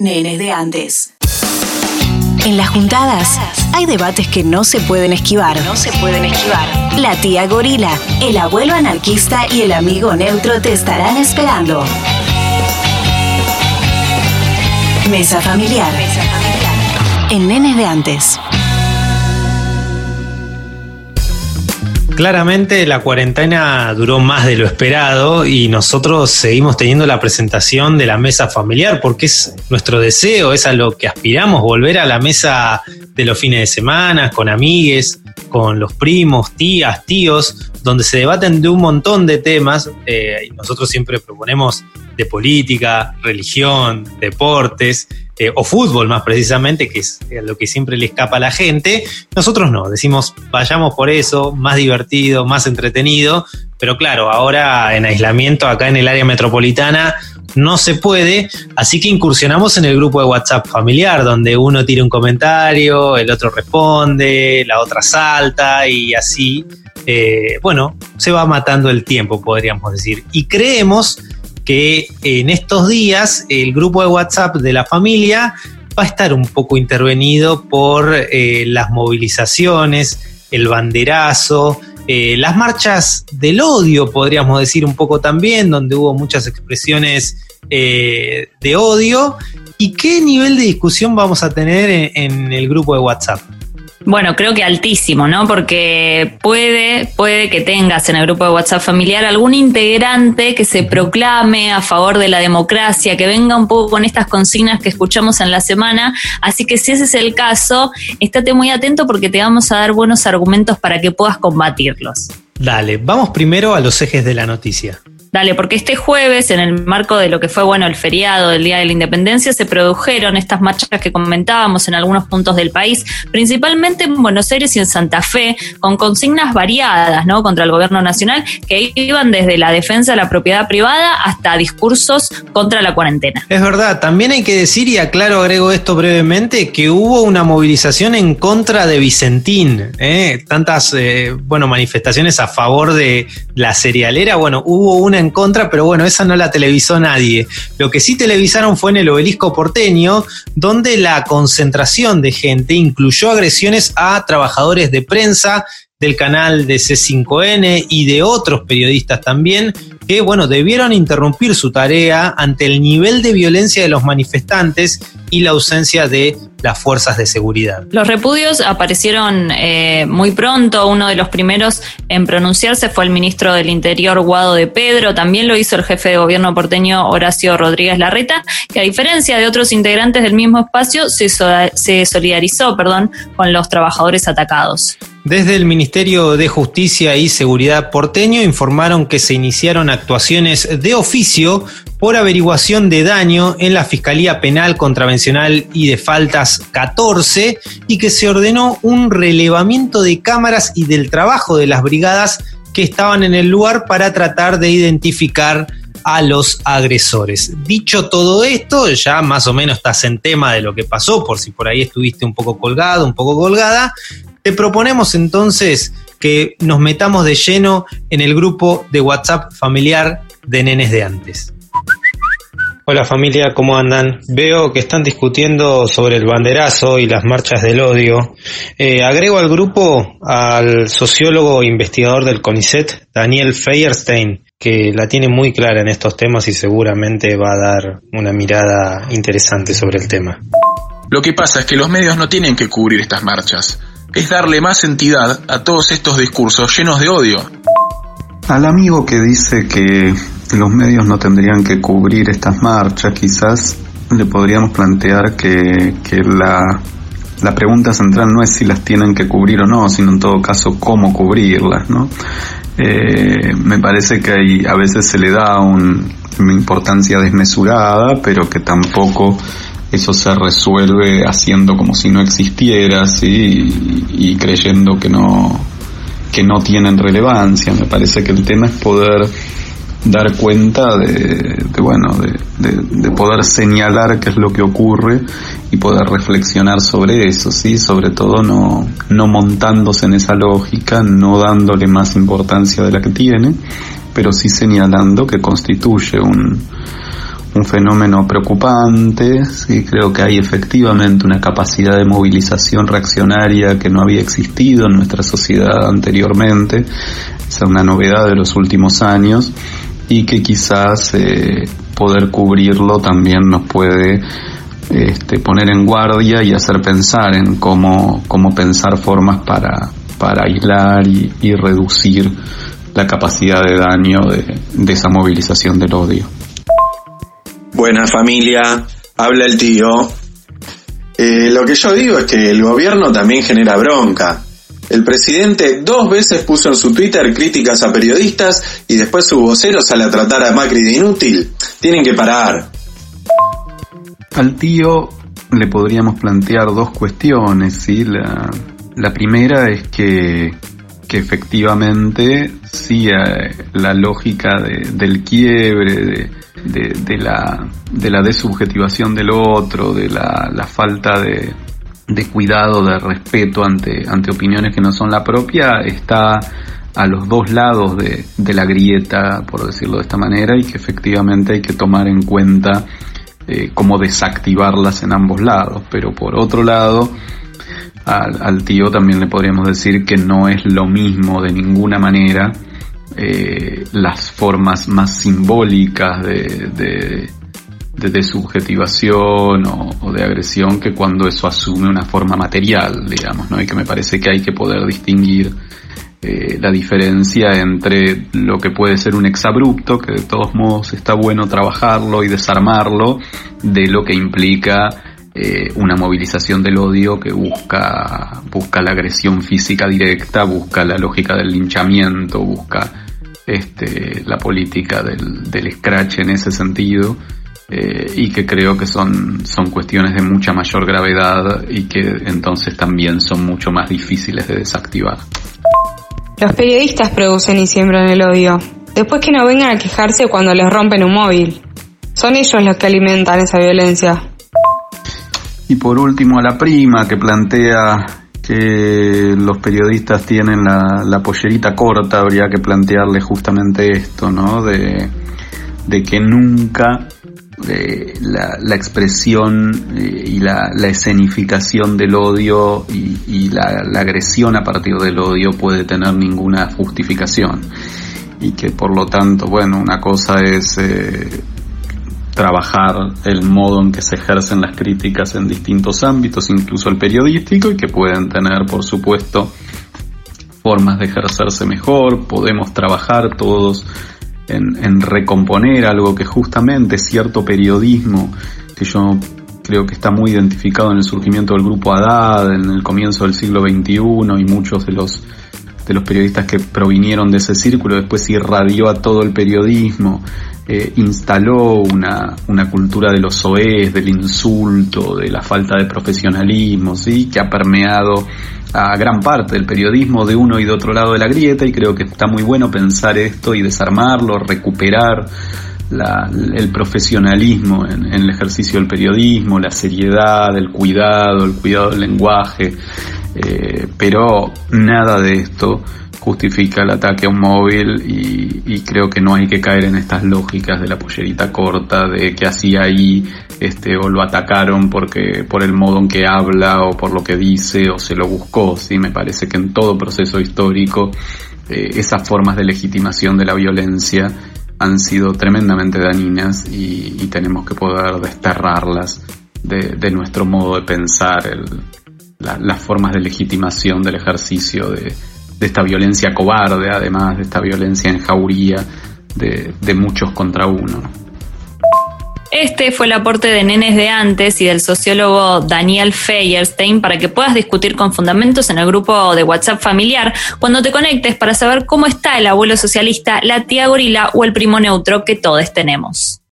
Nenes de antes. En las juntadas hay debates que no se pueden esquivar. No se pueden esquivar. La tía gorila, el abuelo anarquista y el amigo neutro te estarán esperando. Mesa familiar. En Nenes de antes. Claramente la cuarentena duró más de lo esperado y nosotros seguimos teniendo la presentación de la mesa familiar porque es nuestro deseo, es a lo que aspiramos, volver a la mesa de los fines de semana, con amigues, con los primos, tías, tíos, donde se debaten de un montón de temas. Eh, nosotros siempre proponemos de política, religión, deportes eh, o fútbol más precisamente, que es lo que siempre le escapa a la gente. Nosotros no, decimos vayamos por eso, más divertido, más entretenido, pero claro, ahora en aislamiento acá en el área metropolitana no se puede, así que incursionamos en el grupo de WhatsApp familiar, donde uno tira un comentario, el otro responde, la otra salta y así, eh, bueno, se va matando el tiempo, podríamos decir. Y creemos que en estos días el grupo de WhatsApp de la familia va a estar un poco intervenido por eh, las movilizaciones, el banderazo, eh, las marchas del odio, podríamos decir un poco también, donde hubo muchas expresiones eh, de odio. ¿Y qué nivel de discusión vamos a tener en el grupo de WhatsApp? Bueno, creo que altísimo, ¿no? Porque puede, puede que tengas en el grupo de WhatsApp familiar algún integrante que se proclame a favor de la democracia, que venga un poco con estas consignas que escuchamos en la semana. Así que si ese es el caso, estate muy atento porque te vamos a dar buenos argumentos para que puedas combatirlos. Dale, vamos primero a los ejes de la noticia. Dale, porque este jueves, en el marco de lo que fue bueno el feriado del Día de la Independencia, se produjeron estas marchas que comentábamos en algunos puntos del país, principalmente en Buenos Aires y en Santa Fe, con consignas variadas, ¿no? Contra el gobierno nacional, que iban desde la defensa de la propiedad privada hasta discursos contra la cuarentena. Es verdad, también hay que decir, y aclaro, agrego esto brevemente, que hubo una movilización en contra de Vicentín, ¿eh? tantas, eh, bueno, manifestaciones a favor de la cerealera, bueno, hubo una en contra, pero bueno, esa no la televisó nadie. Lo que sí televisaron fue en el obelisco porteño, donde la concentración de gente incluyó agresiones a trabajadores de prensa del canal de C5N y de otros periodistas también, que bueno, debieron interrumpir su tarea ante el nivel de violencia de los manifestantes y la ausencia de las fuerzas de seguridad. Los repudios aparecieron eh, muy pronto. Uno de los primeros en pronunciarse fue el ministro del Interior, Guado de Pedro. También lo hizo el jefe de gobierno porteño, Horacio Rodríguez Larreta, que a diferencia de otros integrantes del mismo espacio, se, se solidarizó perdón, con los trabajadores atacados. Desde el Ministerio de Justicia y Seguridad porteño informaron que se iniciaron actuaciones de oficio por averiguación de daño en la Fiscalía Penal Contravencional y de Faltas 14 y que se ordenó un relevamiento de cámaras y del trabajo de las brigadas que estaban en el lugar para tratar de identificar a los agresores. Dicho todo esto, ya más o menos estás en tema de lo que pasó, por si por ahí estuviste un poco colgado, un poco colgada, te proponemos entonces que nos metamos de lleno en el grupo de WhatsApp familiar de nenes de antes. Hola familia, ¿cómo andan? Veo que están discutiendo sobre el banderazo y las marchas del odio. Eh, agrego al grupo al sociólogo e investigador del CONICET, Daniel Feierstein, que la tiene muy clara en estos temas y seguramente va a dar una mirada interesante sobre el tema. Lo que pasa es que los medios no tienen que cubrir estas marchas, es darle más entidad a todos estos discursos llenos de odio. Al amigo que dice que los medios no tendrían que cubrir estas marchas, quizás le podríamos plantear que, la, la, pregunta central no es si las tienen que cubrir o no, sino en todo caso cómo cubrirlas, ¿no? Eh, me parece que a veces se le da una importancia desmesurada, pero que tampoco eso se resuelve haciendo como si no existiera, ¿sí? y creyendo que no, que no tienen relevancia. Me parece que el tema es poder dar cuenta de, bueno, de, poder señalar qué es lo que ocurre y poder reflexionar sobre eso, sí, sobre todo no, no montándose en esa lógica, no dándole más importancia de la que tiene, pero sí señalando que constituye un, un fenómeno preocupante, sí, creo que hay efectivamente una capacidad de movilización reaccionaria que no había existido en nuestra sociedad anteriormente, es una novedad de los últimos años y que quizás eh, poder cubrirlo también nos puede este, poner en guardia y hacer pensar en cómo, cómo pensar formas para, para aislar y, reducir la capacidad de daño de, de esa movilización del odio. Buena familia, habla el tío. Eh, lo que yo digo es que el gobierno también genera bronca. El presidente dos veces puso en su Twitter críticas a periodistas y después su vocero sale a tratar a Macri de inútil. Tienen que parar. Al tío le podríamos plantear dos cuestiones, ¿sí? La, la primera es que, que efectivamente sí la lógica del quiebre, de, de, la, de la desubjetivación del otro, de la, la falta de, de cuidado, de respeto ante, ante opiniones que no son la propia, está a los dos lados de, de, la grieta, por decirlo de esta manera, y que efectivamente hay que tomar en cuenta eh, cómo desactivarlas en ambos lados. Pero por otro lado, al, tío también le podríamos decir que no es lo mismo de ninguna manera eh, las formas más simbólicas de, de, de subjetivación o, de agresión que cuando eso asume una forma material, digamos, ¿no? Y que me parece que hay que poder distinguir eh, la diferencia entre lo que puede ser un exabrupto, que de todos modos está bueno trabajarlo y desarmarlo, de lo que implica eh, una movilización del odio que busca, busca la agresión física directa, busca la lógica del linchamiento, busca este, la política del, del scratch en ese sentido. Eh, y que creo que son, son cuestiones de mucha mayor gravedad y que entonces también son mucho más difíciles de desactivar. Los periodistas producen y siembran el odio. Después que no vengan a quejarse cuando les rompen un móvil. Son ellos los que alimentan esa violencia. Y por último a la prima que plantea que los periodistas tienen la, pollerita corta, habría que plantearle justamente esto, ¿no? De, que nunca eh, la, expresión eh, y la, escenificación del odio y, la, agresión a partir del odio puede tener ninguna justificación y que por lo tanto, bueno, una cosa es eh, trabajar el modo en que se ejercen las críticas en distintos ámbitos, incluso el periodístico, y que pueden tener, por supuesto, formas de ejercerse mejor, podemos trabajar todos en, recomponer algo que justamente cierto periodismo, que yo creo que está muy identificado en el surgimiento del grupo Haddad, en el comienzo del siglo XXI, y muchos de los de los periodistas que provinieron de ese círculo después irradió a todo el periodismo, eh, instaló una, una, cultura de los soez, del insulto, de la falta de profesionalismo, ¿sí? que ha permeado a gran parte del periodismo de uno y de otro lado de la grieta y creo que está muy bueno pensar esto y desarmarlo, recuperar el profesionalismo en, en, el ejercicio del periodismo, la seriedad, el cuidado, el cuidado del lenguaje, eh, pero nada de esto justifica el ataque a un móvil y, creo que no hay que caer en estas lógicas de la pollerita corta, de que así ahí este, o lo atacaron porque por el modo en que habla o por lo que dice o se lo buscó. ¿sí? Me parece que en todo proceso histórico eh, esas formas de legitimación de la violencia han sido tremendamente dañinas y, tenemos que poder desterrarlas de, nuestro modo de pensar el, las formas de legitimación del ejercicio de, esta violencia cobarde, además de esta violencia en jauría de, muchos contra uno. Este fue el aporte de Nenes de antes y del sociólogo Daniel Feierstein para que puedas discutir con fundamentos en el grupo de WhatsApp familiar cuando te conectes para saber cómo está el abuelo socialista, la tía gorila o el primo neutro que todos tenemos.